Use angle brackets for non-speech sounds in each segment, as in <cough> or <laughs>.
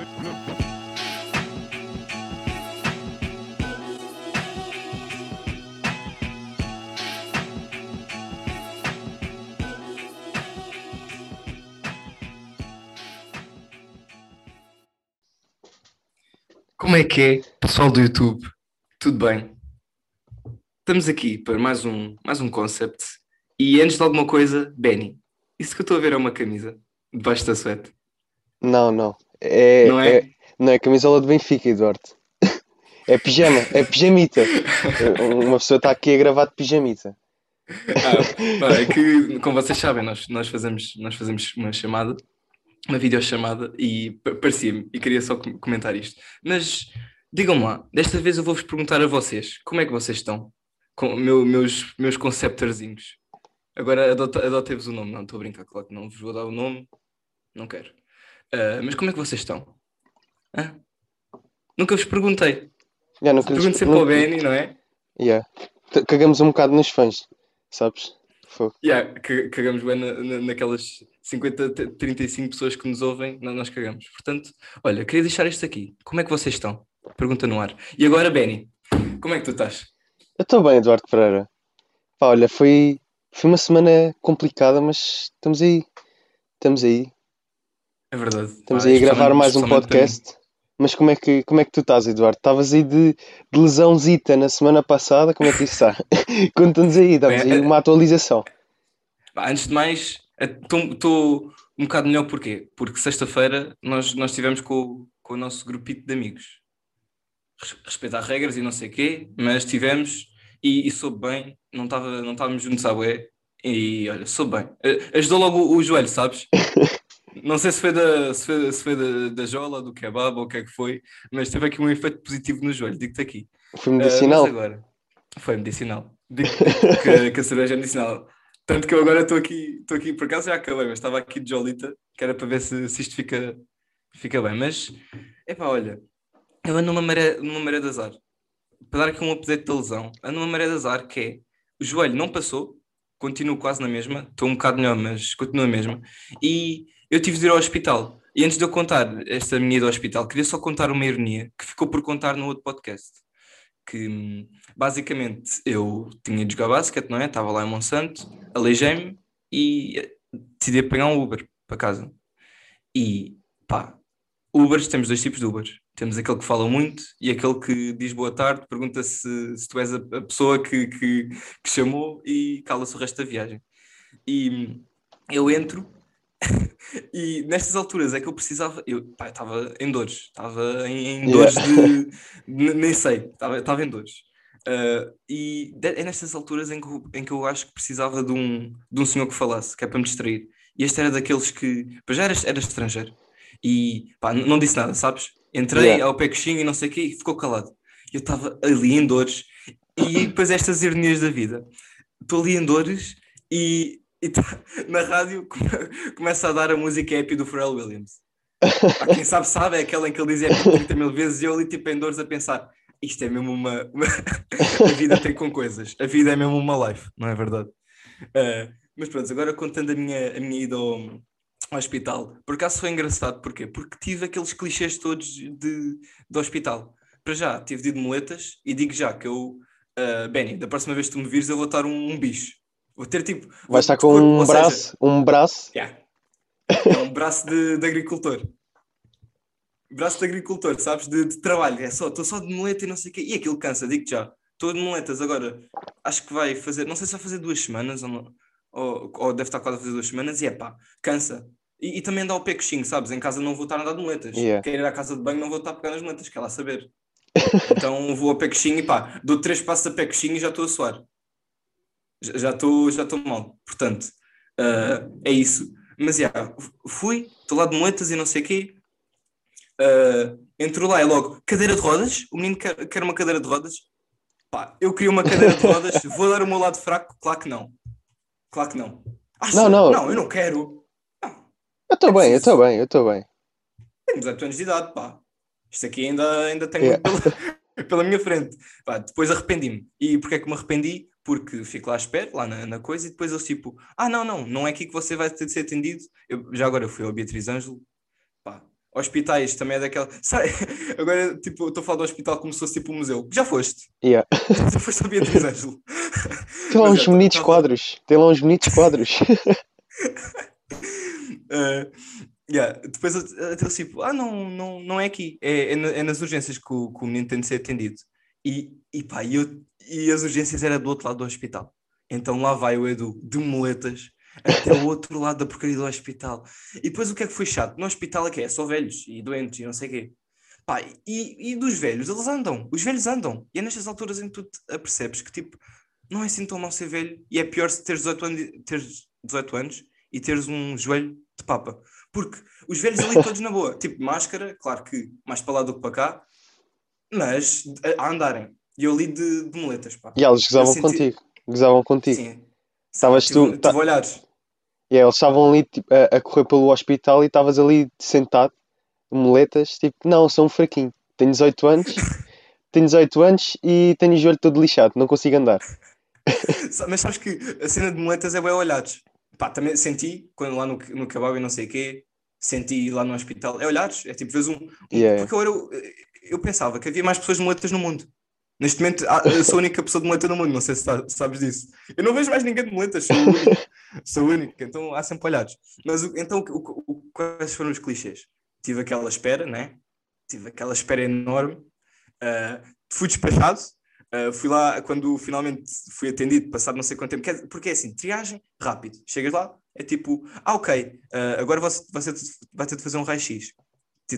Como é que é, pessoal do YouTube? Tudo bem? Estamos aqui para mais um, mais um concept. E antes de alguma coisa, Benny, isso que eu estou a ver é uma camisa debaixo da suéte. Não, não. É, Não é? é, não é camisola de Benfica, Eduardo. <laughs> É pijama, é pijamita. Uma pessoa está aqui a gravar de pijamita. Ah, é que, <laughs> como vocês sabem, nós, nós, fazemos, nós fazemos uma chamada, uma videochamada, e pa- parecia-me, e queria só com- comentar isto. Mas digam-me lá, desta vez eu vou-vos perguntar a vocês, como é que vocês estão? Com meu, meus, meus conceptorzinhos. Agora adotei-vos o nome, não, estou a brincar, claro que não vos vou dar o nome, não quero. Ah, mas como é que vocês estão? Hã? Nunca vos perguntei. Já, nunca, Pergunto sempre ao nunca- Benny, não é? Yeah. Cagamos um bocado nos fãs, sabes? Fogo. Yeah, ca- cagamos bem na- na- naquelas 50, t- 35 pessoas que nos ouvem, nó- nós cagamos. Portanto, olha, queria deixar isto aqui. Como é que vocês estão? Pergunta no ar. E agora, Benny, como é que tu estás? Eu estou bem, Eduardo Pereira. Pá, olha, foi, foi uma semana complicada, mas estamos aí. Estamos aí. É verdade. Estamos Pá, aí a gravar mais um podcast. Mas como é que, como é que tu estás, Eduardo? Estavas aí de, de lesãozita na semana passada, como é que isso está? <laughs> Conta-nos aí, dá-nos aí é- uma atualização. Antes de mais, estou um bocado melhor porquê? Porque sexta-feira nós, nós estivemos com, o- com o nosso grupito de amigos. Res- Respeitar regras e não sei o quê, mas tivemos e, e soube bem, não estava não estávamos juntos à bué, e olha, soube bem. Ajudou logo o, o joelho, sabes? <laughs> Não sei se foi, da, se foi, se foi da, da jola, do kebab ou o que é que foi, mas teve aqui um efeito positivo no joelho, digo-te aqui. Foi medicinal. mas agora, foi medicinal. Digo que, que a cerveja é medicinal. Tanto que eu agora estou aqui, estou aqui, por acaso já acabei, mas estava aqui de jolita, que era para ver se, se isto fica, fica bem. Mas, epá, olha, eu ando numa maré, numa maré de azar. Para dar aqui um update da lesão, ando numa maré de azar que é, o joelho não passou, continuo quase na mesma, estou um bocado melhor, mas continuo na mesma. E eu tive de ir ao hospital. E antes de eu contar esta minha ida ao hospital, queria só contar uma ironia que ficou por contar no outro podcast que basicamente eu tinha de jogar basquete, não é? Estava lá em Monsanto, aleijei-me e eh, decidi apanhar um Uber para casa. E pá, Ubers, temos dois tipos de Ubers. Temos aquele que fala muito e aquele que diz boa tarde, pergunta se, se tu és a, a pessoa que, que, que chamou e cala-se o resto da viagem. E eu entro e nestas alturas é que eu precisava, eu estava em dores, estava em, em Yeah. dores de, ne- nem sei, estava, em dores. Ah, e de- é nestas alturas em que, eu- em que eu acho que precisava de um, de um senhor que falasse, que é para me distrair. E este era daqueles que, pois já era, era estrangeiro, e pá, não disse nada, sabes? Entrei Yeah. ao pé coxinho e não sei o quê, e ficou calado. Eu estava ali em dores, e depois estas ironias da vida. Estou ali em dores e, e tá- na rádio come- começa a dar a música happy do Pharrell Williams. Quem sabe sabe, é aquela em que ele diz happy 30 mil vezes e eu ali tipo em dores a pensar isto é mesmo uma, uma- <laughs> a vida tem com coisas, a vida é mesmo uma life, não é verdade? Ah, mas pronto, agora contando a minha, a minha ida ao, ao hospital, por acaso foi engraçado, porquê? Porque tive aqueles clichês todos de, do hospital. Para já, tive de ir de moletas e digo já que eu, ah, Benny, da próxima vez que tu me vires eu vou estar um, um bicho. Vou ter tipo. Vai estar com um seja, braço, um braço. <laughs> Yeah. É um braço de, de agricultor. Braço de agricultor, sabes? De, de trabalho. É só, estou só de muleta e não sei o quê. E aquilo cansa, digo-te já. Estou de muletas agora. Acho que vai fazer, não sei se vai fazer duas semanas ou, não- ou, ou deve estar quase a fazer duas semanas. E é pá, cansa. E, e também andar ao pé coxinho, sabes? Em casa não vou estar a andar de muletas. Yeah. Quero ir à casa de banho, não vou estar a pegar nas muletas, quer lá saber. Então vou a pé e pá, dou três passos a pé e já estou a suar. Já- estou já estou mal. Portanto, ah, é isso. Mas já, fui, estou lá de moletas e não sei o quê. Ah, entrou lá e logo, cadeira de rodas? O menino quer, quer uma cadeira de rodas? Pá, eu queria uma cadeira de rodas, <laughs> vou dar o meu lado fraco? Claro que não. Claro que não. Acha? Não, não. Não, eu não quero. Não, Eu estou É bem, eu estou bem, eu estou bem. tenho 18 anos de idade, pá. Isto aqui ainda, ainda tenho Yeah. <laughs> pela, pela minha frente. Pá, depois arrependi-me. E porquê é que me arrependi? Porque fico lá à espera, lá na, na coisa, e depois eu tipo, ah, não, não, não é aqui que você vai ter de ser atendido. Eu, já agora eu fui ao Beatriz Ângelo, pá, hospitais também é daquela. <laughs> Sabe, agora, tipo, estou a falar do hospital como se fosse tipo um museu. Já foste? Yeah. <laughs> Já foste a Beatriz Ângelo? <laughs> Tem lá Mas uns é, bonitos tava- quadros. Tem lá uns bonitos quadros. Uh, yeah. Depois eu- eu tipo, ah, não, não, não é aqui, é, é, é nas urgências que o, que o menino tem de ser atendido. E, e pá, e, eu, e as urgências era do outro lado do hospital. Então lá vai o Edu, de moletas, até o outro lado da porcaria do hospital. E depois o que é que foi chato? No hospital é que é só velhos e doentes e não sei o quê. Pá, e, e dos velhos, eles andam, os velhos andam. E é nestas alturas em que tu te apercebes que tipo, não é assim tão mal ser velho e é pior se teres 18 anos, teres 18 anos e teres um joelho de papa. Porque os velhos ali todos na boa, tipo máscara, claro que mais para lá do que para cá, mas a, a andarem. E eu ali de, de moletas, pá. E eles gozavam senti- contigo. Gozavam contigo. Sim. Estavas tu- tive olhares. E eles estavam ali tipo, a, a correr pelo hospital e estavas ali sentado, de moletas, tipo, não, sou um fraquinho. Tenho 18 anos, <laughs> tenho 18 anos e tenho o joelho todo lixado, não consigo andar. <laughs> Mas sabes que a cena de moletas é bem olhares. Pá, também senti, quando lá no, no kebab e não sei o quê, senti lá no hospital, é olhares, é tipo, vês um... um- Yeah. Porque eu, era eu pensava que havia mais pessoas de moletas no mundo. Neste momento, ah, eu sou a única pessoa de muleta no mundo, não sei se sa- sabes disso. Eu não vejo mais ninguém de moletas, sou o único. <laughs> sou o único, então há sempre olhares. Mas então, o, o- quais foram os clichês? Tive aquela espera, né? Tive aquela espera enorme. ah, fui despachado. ah, fui lá quando finalmente fui atendido, passado não sei quanto tempo. Porque é assim, triagem, rápido. Chegas lá, é tipo, ah, ok, ah, agora você, você vai ter de fazer um raio-x.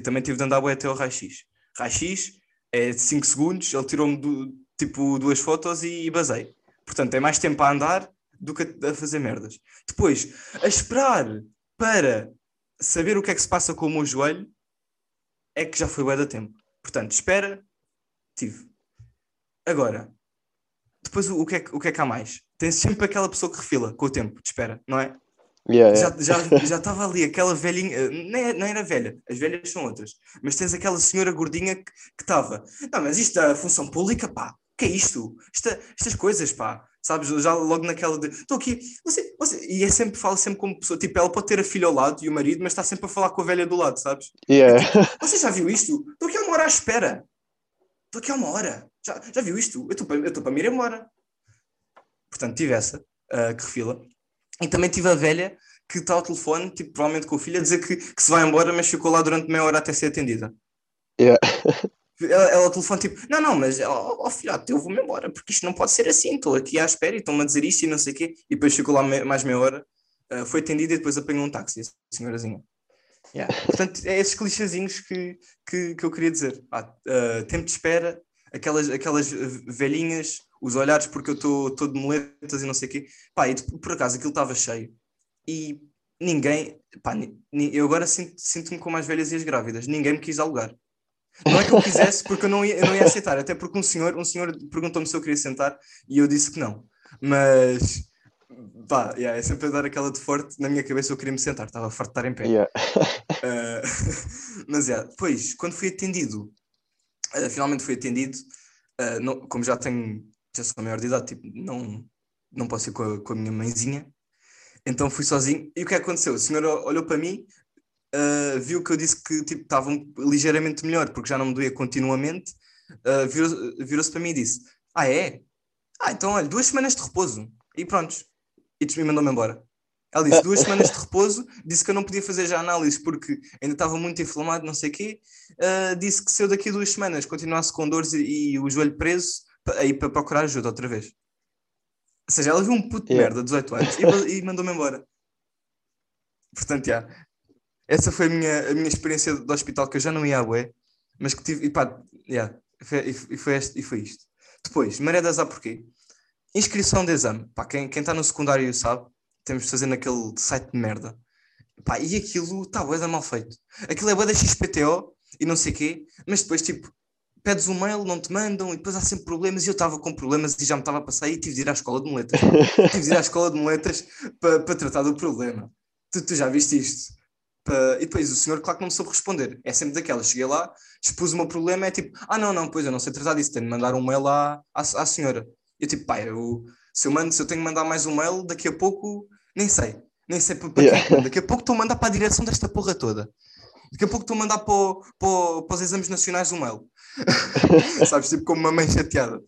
Também tive de andar até ao raio-x. Raio-x é de 5 segundos, ele tirou-me tipo duas fotos e, basei. Portanto, é mais tempo a andar do que a, a fazer merdas. Depois, a esperar para saber o que é que se passa com o meu joelho é que já foi bué da tempo. Portanto, espera, tive. Agora, depois o, o que é, o que é que há mais? Tens sempre aquela pessoa que refila com o tempo de espera, não é? Yeah, yeah. Já já <laughs> já estava ali aquela velhinha, nem, é- nem era velha, as velhas são outras, mas tens aquela senhora gordinha que estava, não, mas isto é função pública, pá, que é isto? Esta- estas coisas, pá, sabes? Já logo naquela de, estou aqui, você, você, e é sempre, fala sempre como pessoa, tipo, ela pode ter a filha ao lado e o marido, mas está sempre a falar com a velha do lado, sabes? Yeah. Você já viu isto? Estou aqui há uma hora à espera. Estou aqui há uma hora. Já, já viu isto? Eu estou para, me ir embora. Portanto, tive essa, ah, que refila. E também tive a velha que está ao telefone, tipo, provavelmente com o filho, a dizer que, que se vai embora, mas ficou lá durante meia hora até ser atendida. Yeah. <laughs> Ela, ela ao telefone, tipo, não, não, mas, ó ó, filhote, eu vou-me embora, porque isto não pode ser assim. Estou aqui à espera e estão-me a dizer isto e não sei o quê. E depois ficou lá me- mais meia hora, ah, foi atendida e depois apanhou um táxi, a senhorazinha. Yeah. Portanto, é esses clichêzinhos que, que, que eu queria dizer. Ah, ah, tempo de espera, aquelas, aquelas velhinhas, os olhares porque eu estou todo de moletas e não sei o quê. Pá, e por acaso aquilo estava cheio e ninguém, pá, eu agora sinto- sinto-me com mais velhas e as grávidas, ninguém me quis alugar. Não é que eu quisesse, <laughs> porque eu não ia, eu não ia aceitar, até porque um senhor, um senhor perguntou-me se eu queria sentar e eu disse que não. Mas, pá, yeah, é sempre a dar aquela de forte, na minha cabeça eu queria me sentar, estava farto de estar em pé. Yeah. Uh, <laughs> <laughs> mas é, depois, quando fui atendido, uh, finalmente fui atendido, uh, não- como já tenho, já sou maior de idade, tipo, não, não posso ir com a, com a minha mãezinha, então fui sozinho. E o que é aconteceu? O senhor o- olhou para mim, uh, viu que eu disse que tipo, estava ligeiramente melhor, porque já não me doía continuamente, uh, virou- virou-se para mim e disse: Ah, é? Ah, então olha, duas semanas de repouso. E prontos. E des- e mandou-me embora. Ela disse duas semanas de repouso, disse que eu não podia fazer já análises porque ainda estava muito inflamado, não sei o quê. Ah, disse que se eu daqui a duas semanas continuasse com dores e, e o joelho preso, aí para procurar ajuda outra vez. Ou seja, ela viu um puto de Yeah. merda, 18 anos, e, e mandou-me embora. Portanto, já. Essa foi a minha, a minha experiência do hospital, que eu já não ia à bué, mas que tive, e pá, yeah, foi, e, foi este- e foi isto. Depois, maré de azar porquê? Inscrição de exame. Pá, quem está no secundário sabe, temos de fazer naquele site de merda. Pá, e aquilo está bué da mal feito. Aquilo é bué da XPTO e não sei quê, mas depois, tipo, pedes um mail, não te mandam e depois há sempre problemas e eu estava com problemas e já me estava a passar e tive de ir à escola de moletas. <laughs> tive de ir à escola de moletas para para tratar do problema. Tu, tu já viste isto? E depois o senhor, claro que não me soube responder. É sempre daquela. Cheguei lá, expus o meu problema, é tipo, ah, não, não, pois eu não sei tratar disso, tenho de mandar um mail à, à, à senhora. Eu tipo, pá, eu, se, eu mando, se eu tenho que mandar mais um mail, daqui a pouco, nem sei. Nem sei para para Yeah. é. Daqui a pouco estou a mandar para a direção desta porra toda. Daqui a pouco estou a mandar para, para, para os exames nacionais um mail. <laughs> Sabes, tipo como uma mãe chateada.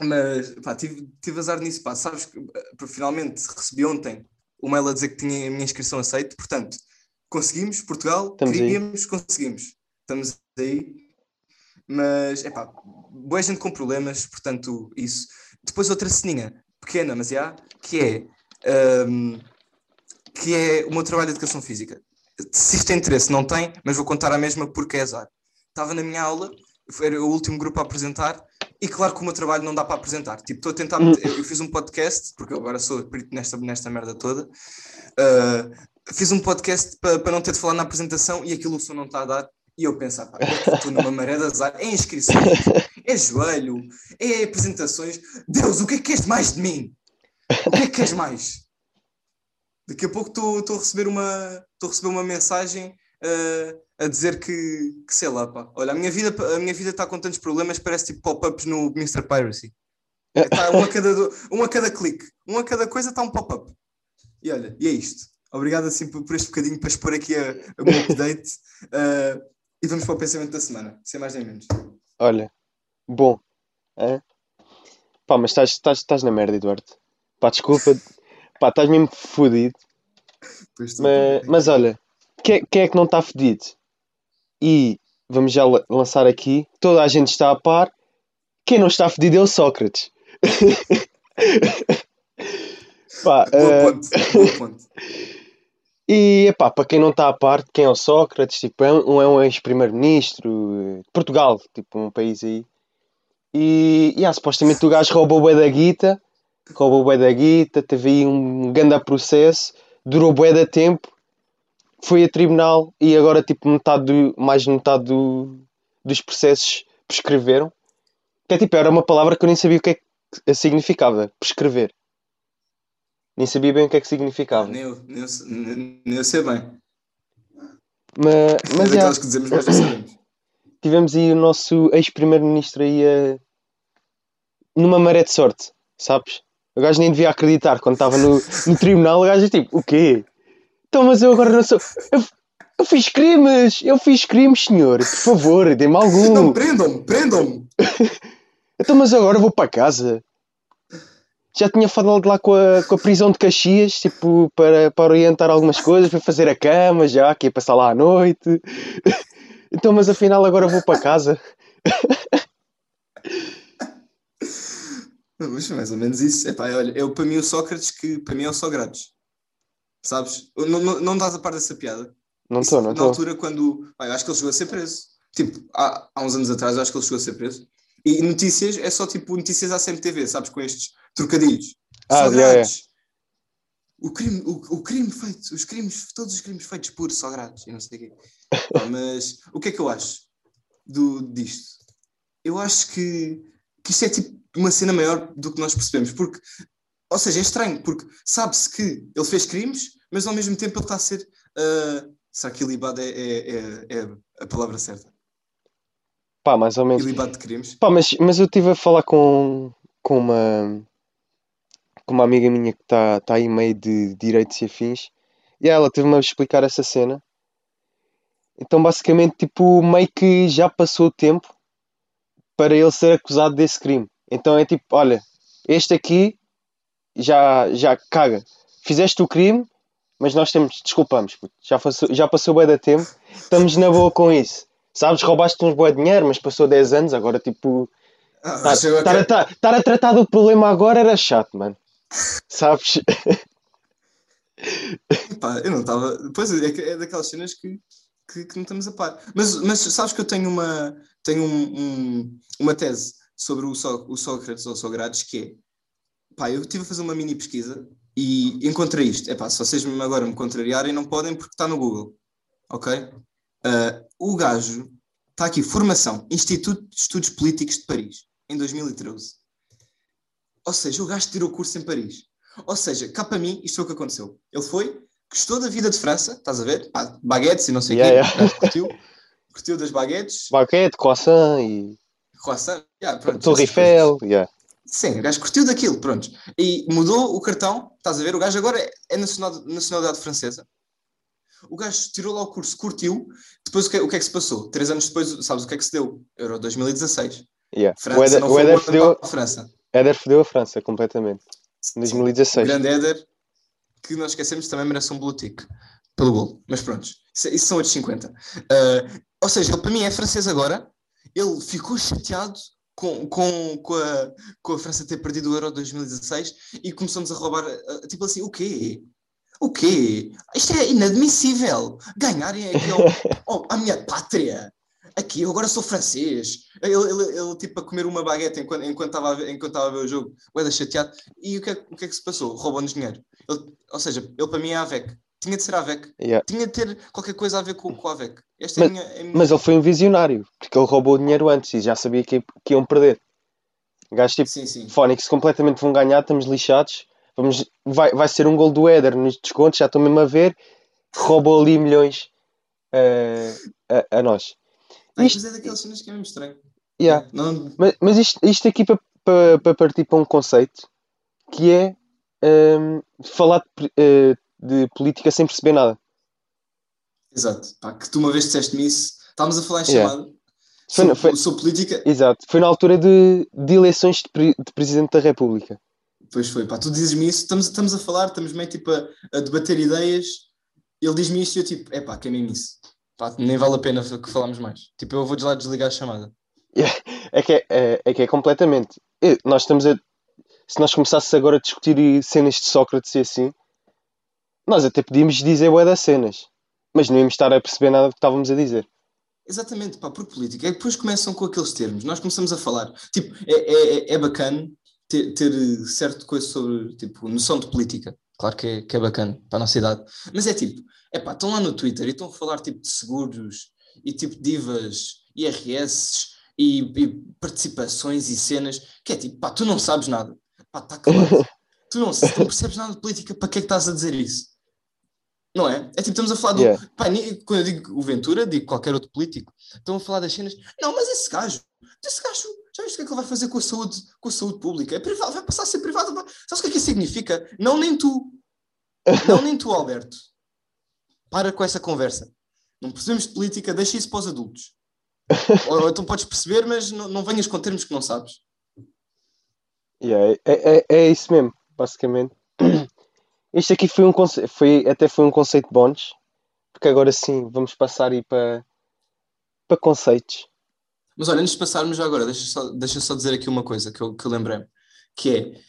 Mas, pá, tive, tive azar nisso, pá. Sabes que finalmente recebi ontem o mail a dizer que tinha a minha inscrição aceita. Portanto, conseguimos, Portugal, Estamos aí. queríamos, conseguims. Estamos aí. Mas, é pá, boa gente com problemas, portanto, isso. Depois outra ceninha, pequena, mas já, que é, hum, que é o meu trabalho de educação física. Se isto tem interesse, não tem, mas vou contar a mesma porque é azar. Estava na minha aula, era o último grupo a apresentar, e claro que o meu trabalho não dá para apresentar. Tipo, estou a tentar. meter- Eu fiz um podcast, porque eu agora sou perito nesta, nesta merda toda. Uh, fiz um podcast para para não ter de falar na apresentação e aquilo o som não está a dar. E eu pensar, pá, estou numa maré de azar, é inscrições, é joelho, é apresentações. Deus, o que é que queres mais de mim? O que é que queres mais? Daqui a pouco estou estou a receber uma, estou a receber uma mensagem uh, a dizer que, que sei lá, pá. Olha, a minha vida a minha vida está com tantos problemas, parece tipo pop-ups no Mr. Piracy. Tá um, a cada, um a cada clique, um a cada coisa está um pop-up. E olha, e é isto. Obrigado assim por, por este bocadinho para expor aqui a, a meu update. Uh, e vamos para o pensamento da semana, sem mais nem menos. Olha, bom. hã? Pá, mas estás, estás, estás na merda, Eduardo. Pá, desculpa. Pá, estás mesmo fodido. Mas, mas olha, quem, quem é que não está fedido? E vamos já la- lançar aqui. Toda a gente está a par. Quem não está fedido é o Sócrates. <laughs> Pá, Boa ponte, boa ponte. <laughs> E, epá, para quem não está a par de quem é o Sócrates, tipo, é um, é um ex-primeiro-ministro eh, de Portugal, tipo, um país aí. E, e ah, supostamente o gajo roubou o bué da guita, roubou o bué da guita, teve aí um grande processo, durou bué da tempo, foi a tribunal e agora, tipo, metade do, mais de metade do, dos processos prescreveram. Que é tipo, era uma palavra que eu nem sabia o que é que significava, prescrever. Nem sabia bem o que é que significava. Nem eu, nem, eu, sei- nem, eu sei bem. Mas, Mas é que dizemos, mas sabemos. <coughs> tivemos aí o nosso ex-primeiro-ministro aí a... numa maré de sorte, sabes? O gajo nem devia acreditar quando estava no, no tribunal. O gajo tipo, o quê? Então, mas eu agora não sou. Eu, eu fiz crimes! Eu fiz crimes, senhor! Por favor, dê-me <laughs> Não, algum! prendam-me, prendam-me! <laughs> Então, mas agora vou para casa. Já tinha falado lá com a, com a prisão de Caxias, tipo, para, para orientar algumas coisas, para fazer a cama já, que ia passar lá à noite. <laughs> Então, mas afinal agora vou para casa. Não, Mas mais ou menos isso. Epá, olha, eu para mim o Sócrates que para mim é o Sócrates. Sabes? Não, não, não dás a par dessa piada. Não estou, não Na estou. altura, quando. pá, eu acho que ele chegou a ser preso. Tipo, há, há uns anos atrás, eu acho que ele chegou a ser preso. E notícias é só tipo notícias à CMTV, sabes? Com estes trocadilhos. Ah, já. grátis. O crime, o, o crime feito, os crimes, todos os crimes feitos por só grátis e não sei o quê. <laughs> Mas o que é que eu acho do, disto? Eu acho que, que isto é tipo uma cena maior do que nós percebemos. Porque, ou seja, é estranho, porque sabe-se que ele fez crimes, mas ao mesmo tempo ele está a ser. ah, será que ilibado é, é, é, é a palavra certa? Pá, mais ou menos. Ilibado de crimes? Pá, mas, mas eu estive a falar com, com uma com uma amiga minha que está tá aí meio de direitos e afins e ela teve-me a explicar essa cena. Então basicamente tipo meio que já passou o tempo para ele ser acusado desse crime. Então é tipo, olha, este aqui já, já caga. Fizeste o crime, mas nós temos, desculpamos, puto. já passou, já passou bué da tempo, estamos na boa com isso. Sabes, roubaste uns de dinheiro, mas passou 10 anos, agora tipo Ah, Estar eu estar a, tra- estar a tratar do problema agora era chato, mano. Sabes? Pá, eu não estava. Pois é, é daquelas cenas que, que, que não estamos a par. Mas, mas sabes que eu tenho uma, tenho um- um- uma tese sobre o, Só, o Sócrates ou Sócrates que é. Pá, eu estive a fazer uma mini pesquisa e encontrei isto. É pá, se vocês agora me contrariarem, não podem porque está no Google. Ok? Ah, o gajo está aqui, formação, Instituto de Estudos Políticos de Paris, em 2013. Ou seja, o gajo tirou curso em Paris. Ou seja, cá para mim, isto foi o que aconteceu. Ele foi, gostou da vida de França, estás a ver? Pá, baguetes e não sei o Yeah, quê. yeah. O curtiu, curtiu das baguetes, Baguete, croissant e croissant, yeah, pronto, Torre. Eiffel. Yeah. Sim, o gajo curtiu daquilo, pronto. E mudou o cartão, estás a ver? O gajo agora é, é nacional- nacionalidade francesa. O gajo tirou lá o curso, curtiu, depois o que, o que é que se passou? Três anos depois, sabes o que é que se deu? Euro 2016. Yeah. França o Éder, não o Éder fodeu, a França. Éder fodeu a França completamente. Em Sim. 2016. O grande Éder, que nós esquecemos, também merece um blue tick pelo gol. Mas pronto, isso, isso são outros 50. Ah, ou seja, ele para mim é francês agora. Ele ficou chateado com, com, com, a, com a França ter perdido o Euro 2016 e começamos a roubar. tipo assim, o quê? O quê? Isto é inadmissível. Ganharem aqui <laughs> ao, ao- à minha pátria. Aqui, eu agora sou francês. Ele, ele, ele, tipo a comer uma baguete enquanto enquanto estava a ver, enquanto estava a ver o jogo. Ué, chateado. E o que, é, o que é que se passou? Roubou-nos dinheiro. Ele- ou seja, ele para mim é AVEC. Tinha de ser AVEC. Yeah. Tinha de ter qualquer coisa a ver com, com a AVEC. Esta é a Mas- minha. é a minha- Mas ele foi um visionário, porque ele roubou o dinheiro antes e já sabia que, que iam perder. O gajo tipo, Sim, sim. Fónix completamente vão ganhar, estamos lixados. Vamos, vai, vai ser um gol do Éder nos descontos, já estou mesmo a ver. Roubou ali milhões eh, a, a nós. Ai, isto- mas é daquelas cenas que é mesmo estranho. Yeah. Não, Mas, mas isto, isto aqui para pa, pa partir para um conceito que é ehm, falar de, eh, de política sem perceber nada. Exato. Pá, que tu uma vez disseste-me isso. Estávamos a falar em Yeah. chamado. Foi- sobre, foi- sobre política. Exato. Foi na altura de, de eleições de, pre- de Presidente da República. Pois foi, pá, tu dizes-me isso, estamos, estamos a falar, estamos meio tipo a, a debater ideias, ele diz-me isto e eu tipo, é pá, que é mesmo isso. Pá, nem vale a pena que falamos mais. Tipo, eu vou de lá desligar a chamada. É que é, é, é que é completamente. eh, Nós estamos a. Se nós começássemos agora a discutir cenas de Sócrates e assim, nós até podíamos dizer bué das cenas, mas não íamos estar a perceber nada do que estávamos a dizer. Exatamente, pá, por política. É que depois começam com aqueles termos, nós começamos a falar. Tipo, é, é, é- bacana ter, ter eh, certo coisa sobre, tipo, noção de política. Claro que é, que é bacana para a nossa idade. Mas é tipo, é pá, estão lá no Twitter e estão a falar tipo de seguros e tipo divas, IRS e, e participações e cenas, que é tipo, pá, tu não sabes nada. Pá, está claro. <laughs> tu, não, tu não percebes nada de política, para que é que estás a dizer isso? Não é? É tipo, estamos a falar do. Yeah. Pá, quando eu digo o Ventura, digo qualquer outro político, estão a falar das cenas. Não, mas esse gajo, esse gajo, já viste o que é que ele vai fazer com a saúde, com a saúde pública? É privado, vai passar a ser privado. Vai... Sabes o que é que isso significa? Não, nem tu. <laughs> Não, nem tu, Alberto. Para com essa conversa. Não percebemos de política, deixa isso para os adultos. <laughs> ou, ou então podes perceber, mas não, não venhas com termos que não sabes. Yeah, é, é, é isso mesmo, basicamente. Isto aqui foi um conce... foi, até foi um conceito bónus, porque agora sim vamos passar aí para, para conceitos. Mas olha, antes de passarmos já agora, deixa só, deixa só dizer aqui uma coisa que eu, que eu lembrei-me, que é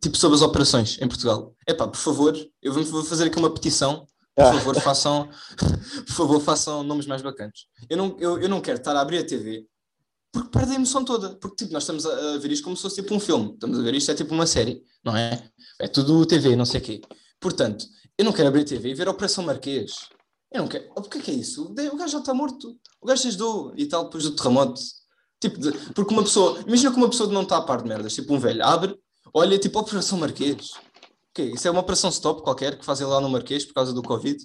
tipo sobre as operações em Portugal. Epá, por favor, eu vou, vou fazer aqui uma petição. Por Ah. favor, façam, <laughs> por favor, façam nomes mais bacanas. Eu não, eu, eu não quero estar a abrir a TV porque perde a emoção toda. Porque tipo, nós estamos a, a ver isto como se fosse tipo um filme. Estamos a ver isto é tipo uma série, não é? É tudo TV, não sei o quê. Portanto, eu não quero abrir a TV e ver a Operação Marquês. Eu não quero. Oh, porque é que é isso? O gajo já está morto. O gajo se ajudou e tal, depois do terremoto. Tipo, de- porque uma pessoa. Imagina que uma pessoa não está a par de merdas. Tipo, um velho abre, olha, tipo, Operação Marquês. O? Isso é uma operação stop qualquer que fazem lá no Marquês por causa do Covid.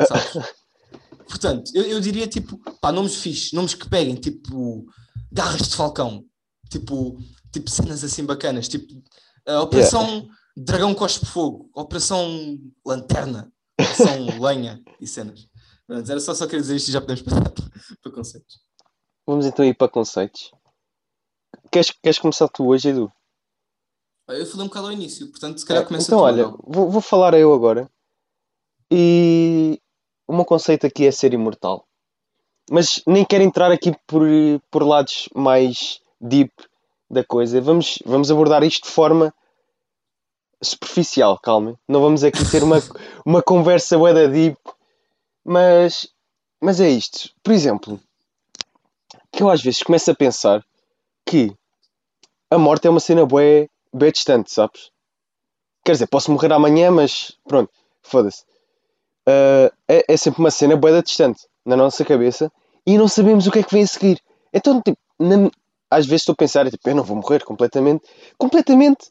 <laughs> Sabes? Portanto, eu, eu diria tipo, pá, nomes fixes, nomes que peguem, tipo, garras de falcão, tipo, tipo cenas assim bacanas, tipo, a Operação Dragão Cospe Fogo, Operação Lanterna, Operação <laughs> Lenha e cenas. Pronto, era só, só querer dizer isto e já podemos passar <laughs> para, para conceitos. Vamos então ir para conceitos. Queres, queres começar tu hoje, Edu? Eu falei um bocado ao início, portanto, se calhar É, começa então, olha, vou, vou falar eu agora. E o meu conceito aqui é ser imortal. Mas nem quero entrar aqui por, por lados mais deep da coisa. Vamos, vamos abordar isto de forma superficial, calma. Não vamos aqui ter uma, <laughs> uma conversa bué da deep. Mas, mas é isto. Por exemplo, que eu às vezes começo a pensar que a morte é uma cena bué, bué distante, sabes? Quer dizer, posso morrer amanhã, mas pronto, foda-se. Ah, é, é sempre uma cena bué da distante na nossa cabeça e não sabemos o que é que vem a seguir. Então, tipo, na- às vezes estou a pensar, tipo, eu não vou morrer completamente. Completamente!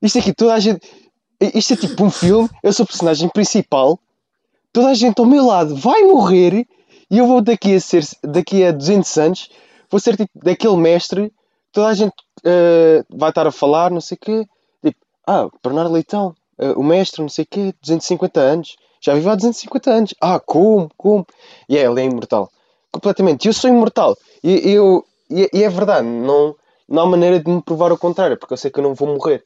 Isto aqui, toda a gente. Isto é tipo um filme, eu sou o personagem principal, toda a gente ao meu lado vai morrer e eu vou daqui a ser, daqui a 200 anos, vou ser tipo daquele mestre, toda a gente ah, vai estar a falar, não sei o quê. Tipo, ah, Bernardo Leitão, ah, o mestre, não sei o quê, 250 anos. Já vive há 250 anos. Ah, como? Como? E é, ele é imortal. Completamente. Eu sou imortal. E, eu, e, e é verdade, não, não há maneira de me provar o contrário, porque eu sei que eu não vou morrer.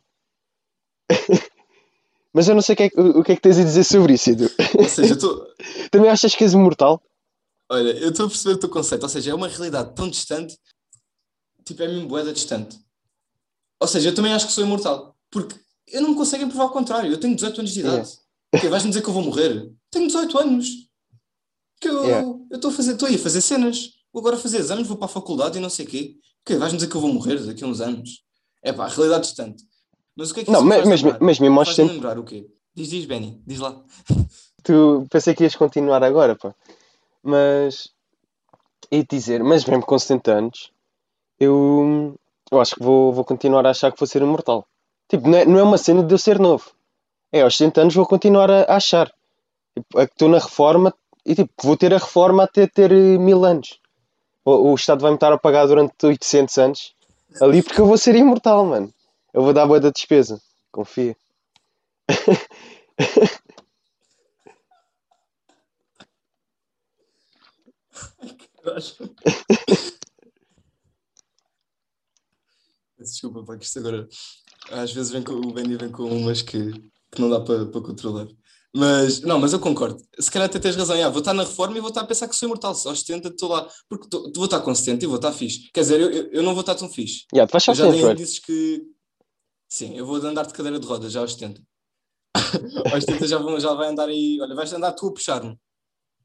<laughs> Mas eu não sei o que, é, que- o, que é que tens a dizer sobre isso, Edu. Ou seja, eu estou. <laughs> Também achas que és imortal? Olha, eu estou a perceber o teu conceito. Ou seja, é uma realidade tão distante, tipo, é mesmo boeda distante. Ou seja, eu também acho que sou imortal. Porque eu não me conseguem provar o contrário. Eu tenho 18 anos de idade. Ok, vais-me dizer que eu vou morrer? Tenho 18 anos. Que eu Yeah. estou a fazer, estou aí a fazer cenas. Vou agora fazer exames, vou para a faculdade e não sei o quê. Ok, vais-me dizer que eu vou morrer daqui a uns anos. É pá, realidade distante. Mas o que é que Não, mas, faz mas, mas mesmo aos 70, lembrar o quê? Diz, diz, Benny, diz lá. <laughs> tu pensei que ias continuar agora, pá. Mas ia dizer, mas mesmo com 70 anos, eu, eu acho que vou, vou continuar a achar que vou ser imortal. Tipo, não é, não é uma cena de eu ser novo. É, aos 60 anos vou continuar a, a achar. Tipo, é que estou na reforma e tipo, vou ter a reforma até ter eh, mil anos. O, o Estado vai-me estar a pagar durante 800 anos ali porque eu vou ser imortal, mano. Eu vou dar boa da despesa. Confia. <laughs> Desculpa, pá, que isto agora às vezes vem com, o Benny vem com umas que, que não dá para para controlar. Mas não, mas eu concordo. Se calhar até tens razão. já, vou estar na reforma e vou estar a pensar que sou imortal. Se aos 70 estou lá, porque tô- vou estar com 70 e vou estar fixe. Quer dizer, eu, eu, eu não vou estar tão fixe. Yeah, vais Eu só já dei indícios que sim, eu vou andar de cadeira de rodas já <laughs> aos 70. aos 70 já, vão, já vai andar aí. Olha, vais andar tu a puxar-me.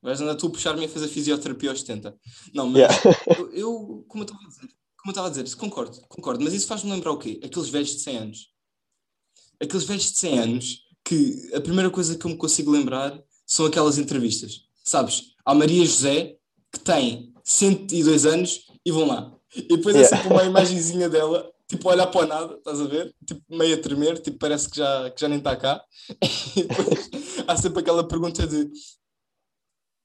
Vais andar tu a puxar-me e a fazer fisioterapia aos 70. Não, mas Yeah. <laughs> eu, eu, como eu estava a dizer, como eu estava a dizer, concordo, concordo, mas isso faz-me lembrar o quê? Aqueles velhos de 100 anos. Aqueles velhos de 100 anos que a primeira coisa que eu me consigo lembrar são aquelas entrevistas. Sabes? Há Maria José que tem 102 anos e vão lá. E depois é Yeah. sempre uma imagenzinha dela, tipo olhar para o nada, estás a ver? Tipo meio a tremer, tipo parece que já, que já nem está cá. <laughs> E depois há sempre aquela pergunta de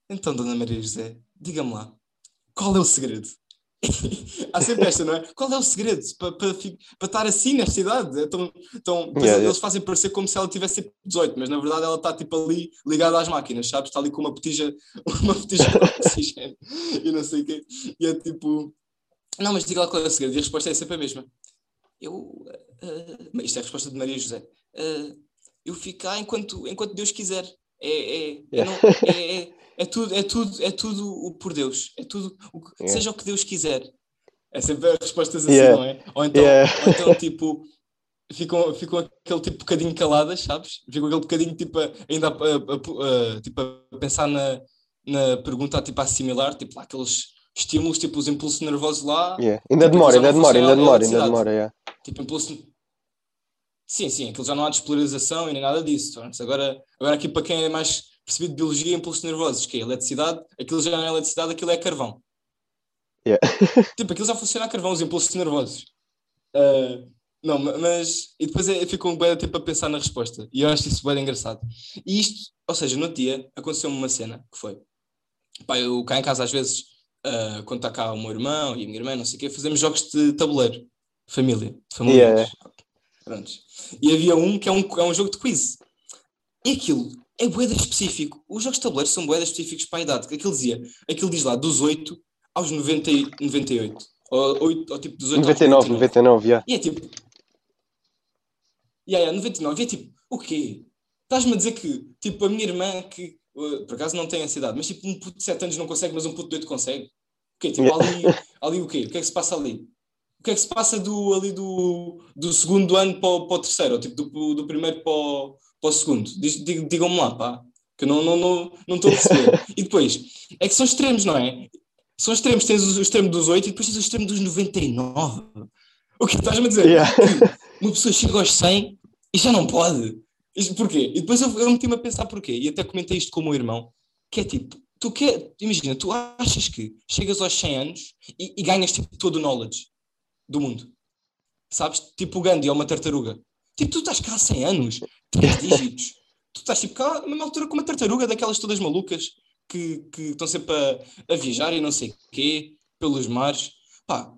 então, Dona Maria José, diga-me lá, qual é o segredo? <laughs> Há sempre esta, não é? Qual é o segredo para, para, para estar assim nesta idade? Então, então Yeah, eles fazem parecer como se ela tivesse tipo 18, mas na verdade ela está tipo ali ligada às máquinas, sabes? Está ali com uma botija, <laughs> uma botija de oxigênio e não sei o quê. E é tipo, não, mas diga lá qual é o segredo. E a resposta é sempre a mesma. Eu, mas isto é a resposta de Maria José. Ah, eu fico cá enquanto, enquanto Deus quiser. É, é, é, Yeah. não- é, é, é tudo, é tudo, é tudo o por Deus. É tudo, o que- Yeah. seja o que Deus quiser. É sempre as respostas assim, Yeah. não é? Ou então, ou então tipo, ficam, ficam aquele tipo bocadinho caladas, sabes? Ficam aquele bocadinho tipo, a- ainda a, a- a- tipo, a pensar na, na pergunta tipo, a assimilar, tipo lá, aqueles estímulos, tipo os impulsos nervosos lá, Yeah. Ainda Tipo, demora, ainda demora, ainda demora, ainda demora. yeah. tipo impulso. Sim, sim, aquilo já não há despolarização e nem nada disso. Torna-se Agora, agora aqui para quem é mais percebido de biologia, impulsos nervosos, que é eletricidade, aquilo já não é eletricidade, aquilo é carvão. Yeah. <laughs> tipo, aquilo já funciona a carvão, os impulsos nervosos. Ah, não, ma- mas. E depois é, ficam bem tempo a pensar na resposta. E eu acho isso bem engraçado. E isto, ou seja, no dia aconteceu-me uma cena que foi. Pá, eu cá em casa às vezes, ah, quando está cá o meu irmão e a minha irmã, não sei o quê, fazemos jogos de tabuleiro. Família. De familiares. Yeah. Prontos. E havia um que é um, é um jogo de quiz. E aquilo é boeda específico. Os jogos de tabuleiro são boedas específicos para a idade. Aquilo dizia, aquilo diz lá, dos 8 aos 90, e 98. Ou, 8, ou tipo dos 8 99, aos 99. 99, yeah. E é tipo. E aí, 99. E é tipo, o quê? Estás-me a dizer que, tipo, a minha irmã, que uh, por acaso não tem ansiedade, mas tipo, um puto de 7 anos não consegue, mas um puto de 8 consegue. O quê? Tipo, Yeah. ali, ali o quê? O que é que se passa ali? O que é que se passa do, ali do, do segundo ano para o, para o terceiro? Ou tipo, do, do primeiro para o, para o segundo? Digam-me lá, pá. Que eu não estou não, não, não estou a perceber. <laughs> e depois, é que são extremos, não é? São extremos. Tens o extremo dos 8 e depois tens o extremo dos 99. O que estás-me a dizer? Yeah. uma pessoa chega aos 100 e já não pode. Isto porquê? E depois eu, eu meti-me a pensar porquê. E até comentei isto com o meu irmão, que é tipo, tu quer, imagina, tu achas que chegas aos 100 anos e, e ganhas tipo todo o knowledge do mundo. Sabes? Tipo o Gandhi ou uma tartaruga. Tipo, tu estás cá há 100 anos, três <laughs> dígitos. Tu estás tipo cá na mesma altura com uma tartaruga daquelas todas malucas que, que estão sempre a, a viajar e não sei o quê, pelos mares. Pá,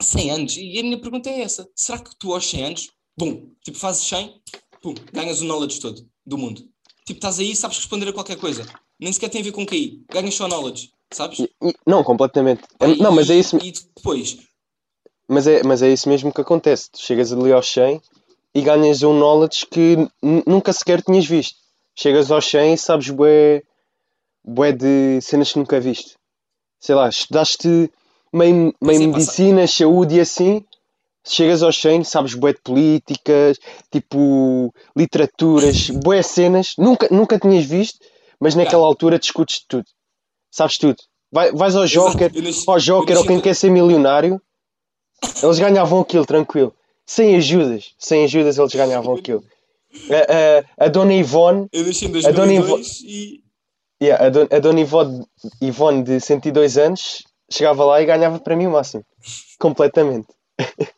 100 anos. E a minha pergunta é essa: será que tu aos 100 anos, bum, tipo, fazes 100, pum, ganhas o knowledge todo do mundo. Tipo, estás aí, sabes responder a qualquer coisa. Nem sequer tem a ver com QI. Ganhas só knowledge, sabes? Não, completamente. É- não, mas é isso, E depois, mas é, mas é isso mesmo que acontece. Tu chegas ali aos 100 e ganhas um knowledge que nunca sequer tinhas visto. Chegas aos 100 e sabes bué, bué de cenas que nunca viste. Sei lá, estudaste meio, meio medicina, saúde e assim. Chegas aos 100, sabes bué de políticas, tipo literaturas, <laughs> bué cenas, nunca, nunca tinhas visto, mas naquela Yeah. altura discutes tudo. Sabes tudo. Vai, vais ao Exato, Joker, nasci- ao Joker ou quem quer ser milionário, eles ganhavam aquilo, tranquilo. Sem ajudas, sem ajudas eles ganhavam aquilo. A, a, a Dona Ivone, eu nasci em A dona 2002 e. yeah, a, Dona, a Dona Ivone, Ivone de 102 anos chegava lá e ganhava para mim o máximo. Completamente. <laughs>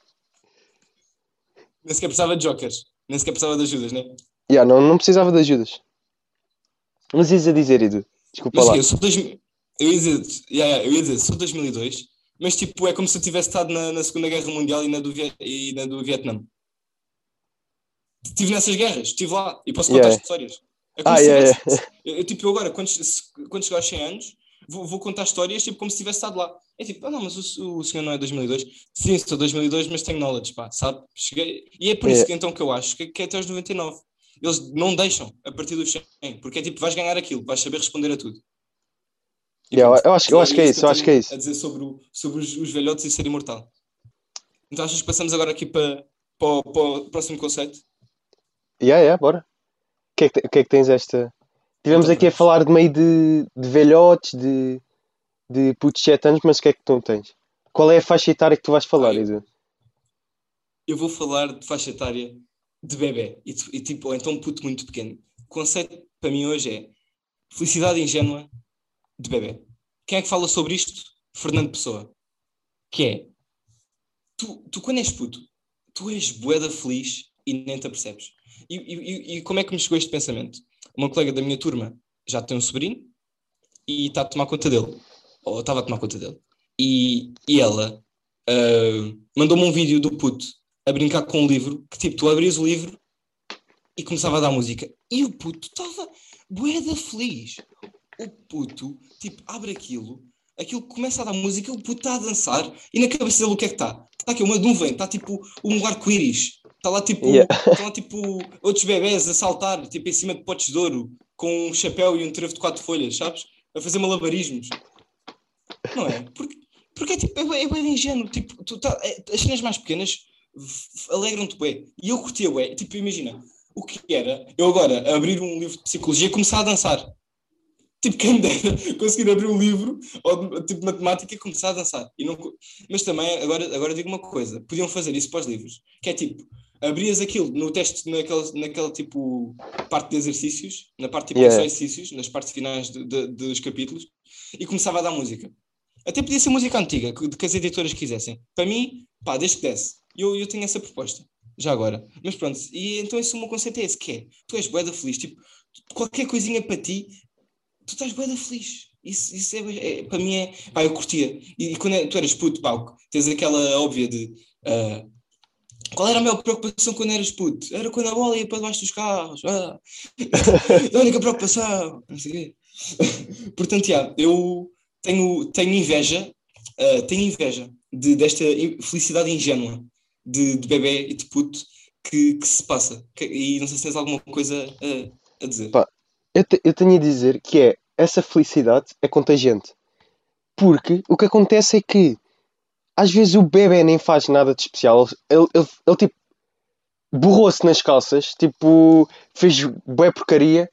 Nem sequer precisava de jokers. Nem sequer precisava de ajudas, né? Yeah, não, não precisava de ajudas. Mas ias a dizer, Edu. Desculpa Mas lá. eu sou 2000 eu ia dizer, yeah, yeah, eu ia dizer, sou de 2002, mas tipo, é como se eu tivesse estado na, na Segunda Guerra Mundial e na do, Viet- e na do Vietnã. Estive nessas guerras, estive lá e posso contar Yeah. as histórias. É como Ah, se yeah, tivesse- <laughs> eu, eu, tipo, eu agora, quando, quando chegar aos 100 anos, vou, vou contar histórias tipo, como se tivesse estado lá. É tipo, ah não, mas o, o senhor não é 2002. Sim, sou 2002, mas tenho knowledge, pá, sabe? Cheguei... E é por isso Yeah. que então que eu acho que, que é até aos 99. Eles não deixam a partir dos 100, porque é tipo, vais ganhar aquilo, vais saber responder a tudo. Yeah, eu acho- eu acho que é isso, eu acho que é isso. A dizer sobre, o- sobre os, os velhotes e ser imortal. Então achas que passamos agora aqui para, para, o- para o próximo conceito? Yeah, yeah, bora. O que, é que, que é que tens esta? Tivemos Então, aqui a falar de meio de, de velhotes, de, de putos de 7 anos, mas o que é que tu tens? Qual é a faixa etária que tu vais falar, Ah, eu- Edu? Eu vou falar de faixa etária de bebê e, e tipo, ou então um puto muito pequeno. O conceito para mim hoje é felicidade ingênua de bebê. Quem é que fala sobre isto? Fernando Pessoa. Que é, tu, tu quando és puto, tu és boeda feliz e nem te apercebes. E, e, e- como é que me chegou este pensamento? Uma colega da minha turma já tem um sobrinho e está a tomar conta dele. Ou estava a tomar conta dele. E, e ela ah, mandou-me um vídeo do puto a brincar com um livro, que tipo, tu abrias o livro e começava a dar música. E o puto estava boeda feliz. O puto, tipo, abre aquilo, aquilo começa a dar música, o puto está a dançar e na cabeça dele o que é que está? Está aqui uma nuvem, está tipo um arco-íris. Está lá tipo, Yeah. <laughs> estão lá tipo outros bebés a saltar, tipo em cima de potes de ouro, com um chapéu e um trevo de quatro folhas, sabes? A fazer malabarismos. Não é? Porque, porque é tipo, é, é bem ingênuo. Tipo, tu tá, é- as cenas mais pequenas alegram-te bem. E eu curtia bué. Tipo, imagina, o que era eu agora abrir um livro de psicologia e começar a dançar. Tipo, quem dera conseguir abrir um livro ou de, tipo de matemática e começar a dançar. E não, mas também, agora, agora digo uma coisa: podiam fazer isso para os livros, que é tipo, abrias aquilo no teste, naquela, naquela tipo parte de exercícios, na parte tipo Yeah. de só exercícios, nas partes finais de- de- dos capítulos, e começava a dar música. Até podia ser música antiga, que, que as editoras quisessem. Para mim, pá, desde que desse. Eu, eu tenho essa proposta, já agora. Mas pronto, e então esse o meu conceito é esse, que é, tu és boeda feliz, tipo, qualquer coisinha para ti, tu estás boeda feliz. Isso, isso é, é- para mim é, pá, eu curtia. E, e quando é- tu eras puto, pá, tens aquela óbvia de, ah, qual era a maior preocupação quando eras puto? Era quando a bola ia para debaixo dos carros. Ah. <laughs> a única preocupação. Não sei o quê. <laughs> Portanto, já, eu tenho, tenho inveja, ah, tenho inveja de, desta felicidade ingênua de, de bebê e de puto que, que se passa. Que- e não sei se tens alguma coisa a, a dizer. Pá, Eu, te- eu tenho a dizer que é essa felicidade é contagiante. Porque o que acontece é que às vezes o bebê nem faz nada de especial. Ele, ele, ele, tipo borrou-se nas calças, tipo fez bué porcaria,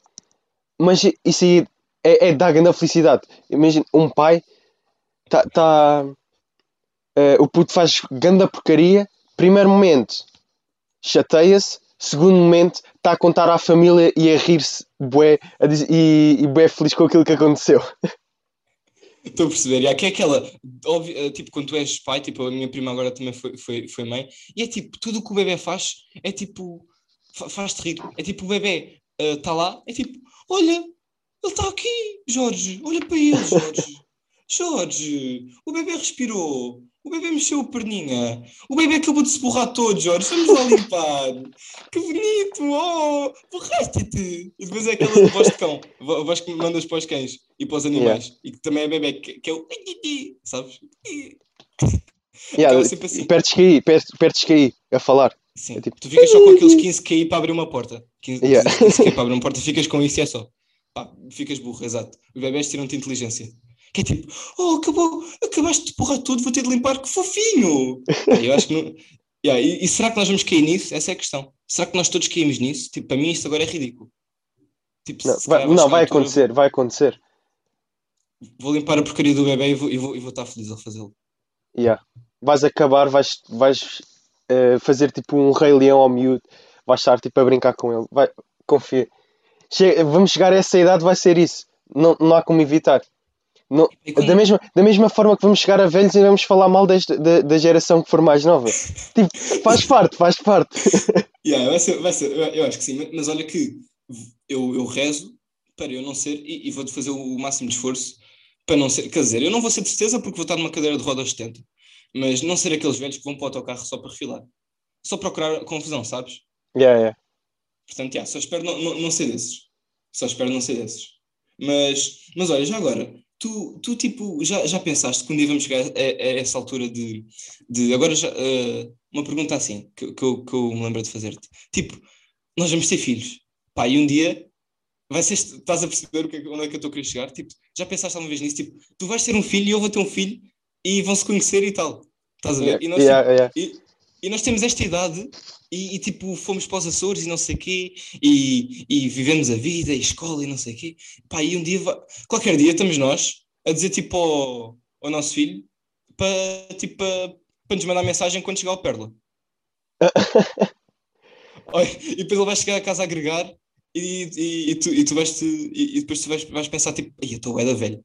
mas isso aí é, é dar grande felicidade. Imagina, um pai tá, tá eh, o puto faz grande porcaria, primeiro momento chateia-se, segundo momento está a contar à família e a rir-se bué, a dizer- e, e bué feliz com aquilo que aconteceu. <laughs> Estou a perceber. E aqui é aquela, óbvio, eh, tipo, quando tu és pai, tipo, a minha prima agora também foi, foi, foi mãe, e é tipo, tudo o que o bebê faz é tipo, fa- faz-te rir. É tipo, o bebê está lá, é tipo, olha, ele está aqui, Jorge, olha para ele, Jorge. <laughs> Jorge, o bebê respirou, o bebê mexeu a perninha, o bebê acabou de se borrar todo, Jorge, vamos lá limpar. <laughs> que bonito, oh, borraste-te. E depois é aquela voz de cão, a voz que mandas para os cães e para os animais, e que também é bebê, que, que é o sabes? <laughs> Yeah, sempre assim. perdes que aí, perdes, perdes que aí a falar. Sim, É tipo- tu ficas só com aqueles 15 KI para abrir uma porta. 15, Yeah. 15 KI para <laughs> abrir uma porta, ficas com isso e é só. Pá, ficas burro, exato. Os bebés tiram-te inteligência. Que é tipo, oh, acabou, acabaste de porrar tudo, vou ter de limpar, que fofinho! Eu acho que não. Yeah, e, e será que nós vamos cair nisso? Essa é a questão. Será que nós todos caímos nisso? Tipo, para mim isto agora é ridículo. Tipo, Não, vai, não, vai acontecer, vai acontecer. Vou limpar a porcaria do bebê e vou, e vou, e vou estar feliz ao fazê-lo. Yeah. Vais acabar, vais, vais eh, fazer tipo um Rei Leão ao miúdo, vais estar tipo a brincar com ele. Vai, confia. Che- vamos chegar a essa idade, vai ser isso. Não, não há como evitar. Não, da, mesma, da mesma forma que vamos chegar a velhos e vamos falar mal desta, da, da geração que for mais nova. Tipo, faz <laughs> parte, faz parte. <laughs> Yeah, vai ser, vai ser, eu, acho que sim, mas, olha que eu, eu rezo para eu não ser, e, e vou fazer o máximo de esforço para não ser, quer dizer, eu não vou ser de certeza porque vou estar numa cadeira de rodas 70, mas não ser aqueles velhos que vão para o autocarro só para refilar, só procurar confusão, sabes? Yeah, yeah. Portanto, yeah, só espero não, não, não ser desses, só espero não ser desses. Mas, mas olha, já agora, tu, tu tipo, já, já pensaste que um dia vamos chegar a, a essa altura de, de agora já, eh, uma pergunta assim, que, que, eu, que eu me lembro de fazer-te, tipo, nós vamos ter filhos, pá, e um dia vai ser, estás a perceber o que é onde é que eu estou a querer chegar? Tipo, já pensaste alguma vez nisso? Tipo, tu vais ter um filho e eu vou ter um filho e vão se conhecer e tal, estás a ver? E nós, tipo, Yeah, yeah. E, nós temos esta idade e, e, tipo fomos para os Açores e não sei o quê e, e vivemos a vida e escola e não sei o quê. Pá, e um dia, va- qualquer dia estamos nós a dizer tipo ao, ao nosso filho para tipo, para, para nos mandar mensagem quando chegar ao Perla. <laughs> E depois ele vai chegar a casa a agregar e, e, e tu, e tu vais, e, e depois tu vais, vais pensar tipo, "Ai, eu estou é da velha.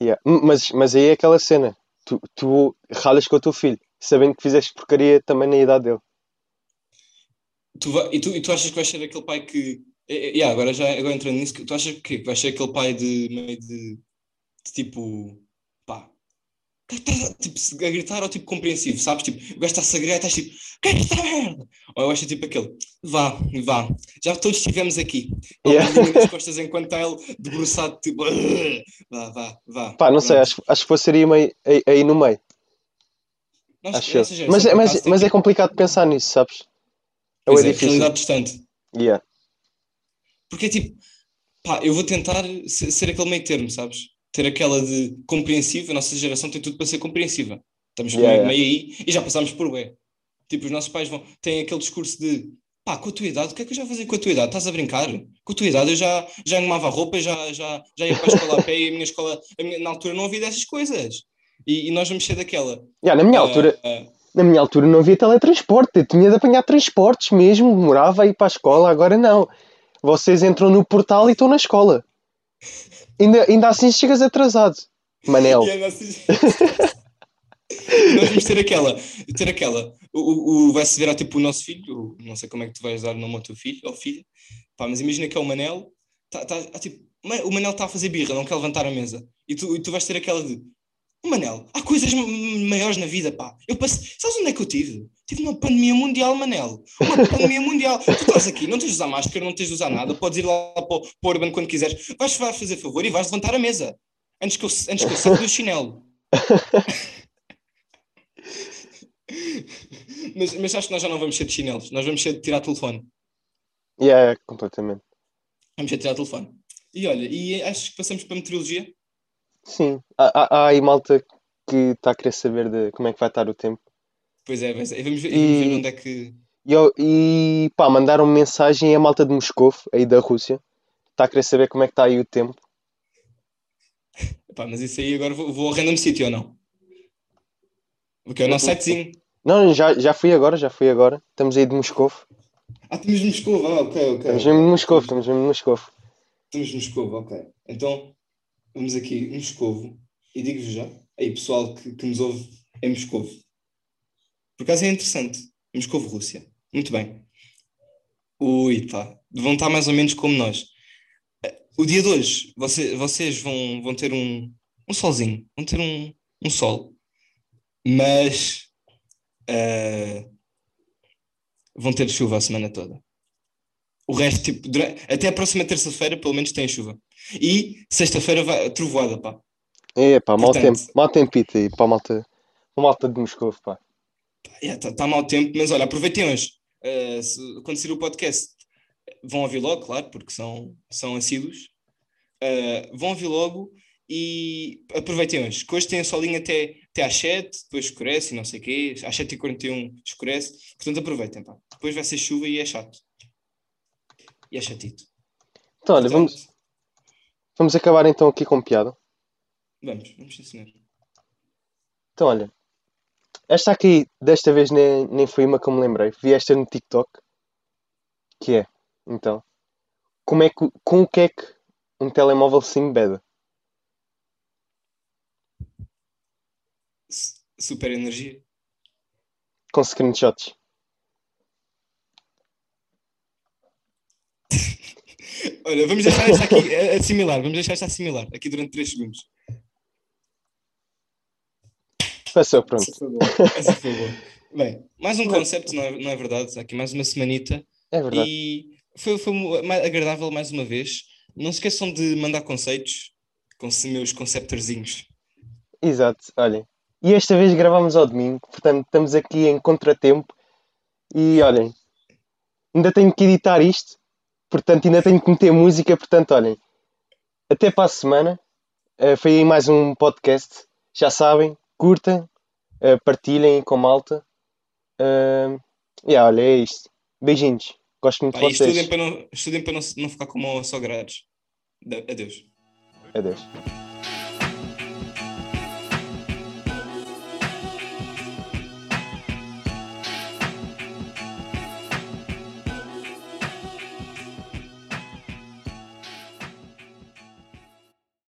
Yeah. Mas, mas aí é aquela cena. Tu, tu ralas com o teu filho, sabendo que fizeste porcaria também na idade dele. Tu vai, e, tu, e tu achas que vais ser aquele pai que. Yeah, agora já agora entrando nisso, tu achas que vais ser aquele pai de meio de, de tipo. pá. Tipo, a gritar ou tipo compreensivo, sabes? Tipo, o gajo está-se a gritar estás tipo, que é que está merda? Ou eu acho tipo aquele, vá, vá, já todos estivemos aqui. Yeah. Das <laughs> costas enquanto está ele debruçado, tipo, vá, vá, vá. Pá, não sei, acho, acho que passaria meio, aí, aí no meio. Acho essa geração, Mas, é- mas, mas é complicado pensar nisso, sabes? Ou pois é é, difícil. realidade distante. Yeah. Porque é tipo, pá, eu vou tentar ser, ser aquele meio termo, sabes? Ter aquela de compreensiva, a nossa geração tem tudo para ser compreensiva. Estamos Yeah, meio, yeah. aí e já passámos por bué. Tipo, os nossos pais vão, têm aquele discurso de pá, com a tua idade, o que é que eu já fazia com a tua idade? Estás a brincar? Com a tua idade eu já, já engomava roupa, já, já, já ia para a escola a pé e a minha escola, a minha- na altura não havia dessas coisas. E, e nós vamos ser daquela. Yeah, na minha ah, altura, ah, na minha altura não havia teletransporte, eu tinha de apanhar transportes mesmo, demorava a ir para a escola, agora não. Vocês entram no portal e estão na escola. Ainda, ainda assim chegas atrasado. Manel. Assim- <laughs> Nós vamos ter aquela, ter aquela, o, o, o- vai se virar tipo o nosso filho, não sei como é que tu vais dar o nome ao teu filho ou filha, pá, mas imagina que é o Manel, tá, tá, tipo, "Ma- o Manel está a fazer birra, não quer levantar a mesa, e tu, e tu vais ter aquela de, "Oh, Manel, há coisas maiores na vida, pá, eu passei, sabes onde é que eu tive? Tive uma pandemia mundial, Manel, uma <laughs> pandemia mundial, tu estás aqui, não tens de usar máscara, não tens de usar nada, podes ir lá para, o- para o Urban quando quiseres, vais, vais fazer favor e vais levantar a mesa, antes que eu, antes que eu saque do chinelo. <laughs> Mas, mas acho que nós já não vamos ser de chinelos, nós vamos ser de tirar telefone. Yeah, completamente. Vamos ser de tirar telefone. E olha, e acho que passamos para a meteorologia. Sim. Há, há, há aí malta que está a querer saber de como é que vai estar o tempo. Pois é, é. Vamos ver, e vamos ver onde é que. E, e pá, mandaram mensagem a malta de Moscou, aí da Rússia. Está a querer saber como é que está aí o tempo. Epá, mas isso aí agora vou, vou ao random city ou não? Porque é o nosso sitezinho. Não, já, já fui agora, já fui agora. Estamos aí de Moscou. Ah, estamos em Moscou, ah, ok, ok. Estamos mesmo de Moscou, estamos mesmo de Moscou. Estamos em Moscou, ok. Então, vamos aqui em Moscou e digo-vos já, aí pessoal que, que nos ouve em Moscou. Por acaso é interessante. Moscou, Rússia. Muito bem. Ui, pá. Vão estar mais ou menos como nós. O dia de hoje, você- vocês vão, vão ter um, um solzinho, vão ter um, um sol, mas uh, vão ter chuva a semana toda. O resto, tipo, durante, até a próxima terça-feira, pelo menos tem chuva. E sexta-feira vai trovoada, pá. É, pá, mau tempo. Mau tempito aí, para a malta, malta de Moscou, pá. Está tá mau tempo, mas olha, aproveitem hoje. Uh, se- quando sair o podcast, vão ouvir logo, claro, porque são, são assíduos. Uh, vão ouvir logo e aproveitem hoje. Que hoje tem a solinha até, até às 7, depois escurece e não sei o quê. Às 7h41 escurece. Portanto, aproveitem, pá. Depois vai ser chuva e é chato. E é chatito. Então, olha, Portanto, vamos acabar então aqui com piada. Vamos, vamos sim, senhor. Então, olha, esta aqui, desta vez nem, nem foi uma que eu me lembrei. Vi esta no TikTok. Que é, então, como é que, com o que é que um telemóvel se embeda? S- Super energia. Com screenshots. <laughs> Olha, vamos deixar esta aqui assimilar. Vamos deixar esta assimilar aqui durante 3 segundos. Passou, pronto. Essa foi boa. Essa foi boa. Bem, mais um conceito, não é, não é verdade? Aqui mais uma semanita. É verdade. E foi, foi agradável mais uma vez. Não se esqueçam de mandar conceitos com os meus conceptorzinhos. Exato, olhem. E esta vez gravamos ao domingo, portanto estamos aqui em contratempo. E olhem, ainda tenho que editar isto, portanto ainda tenho que meter música, portanto olhem. Até para a semana. Eh, foi aí mais um podcast. Já sabem, curtem, eh, partilhem com malta. Uh, yeah, olha, é isto. Beijinhos. Gosto muito de e estudem vocês. para não, estudem para não, não ficar como. Adeus. Adeus.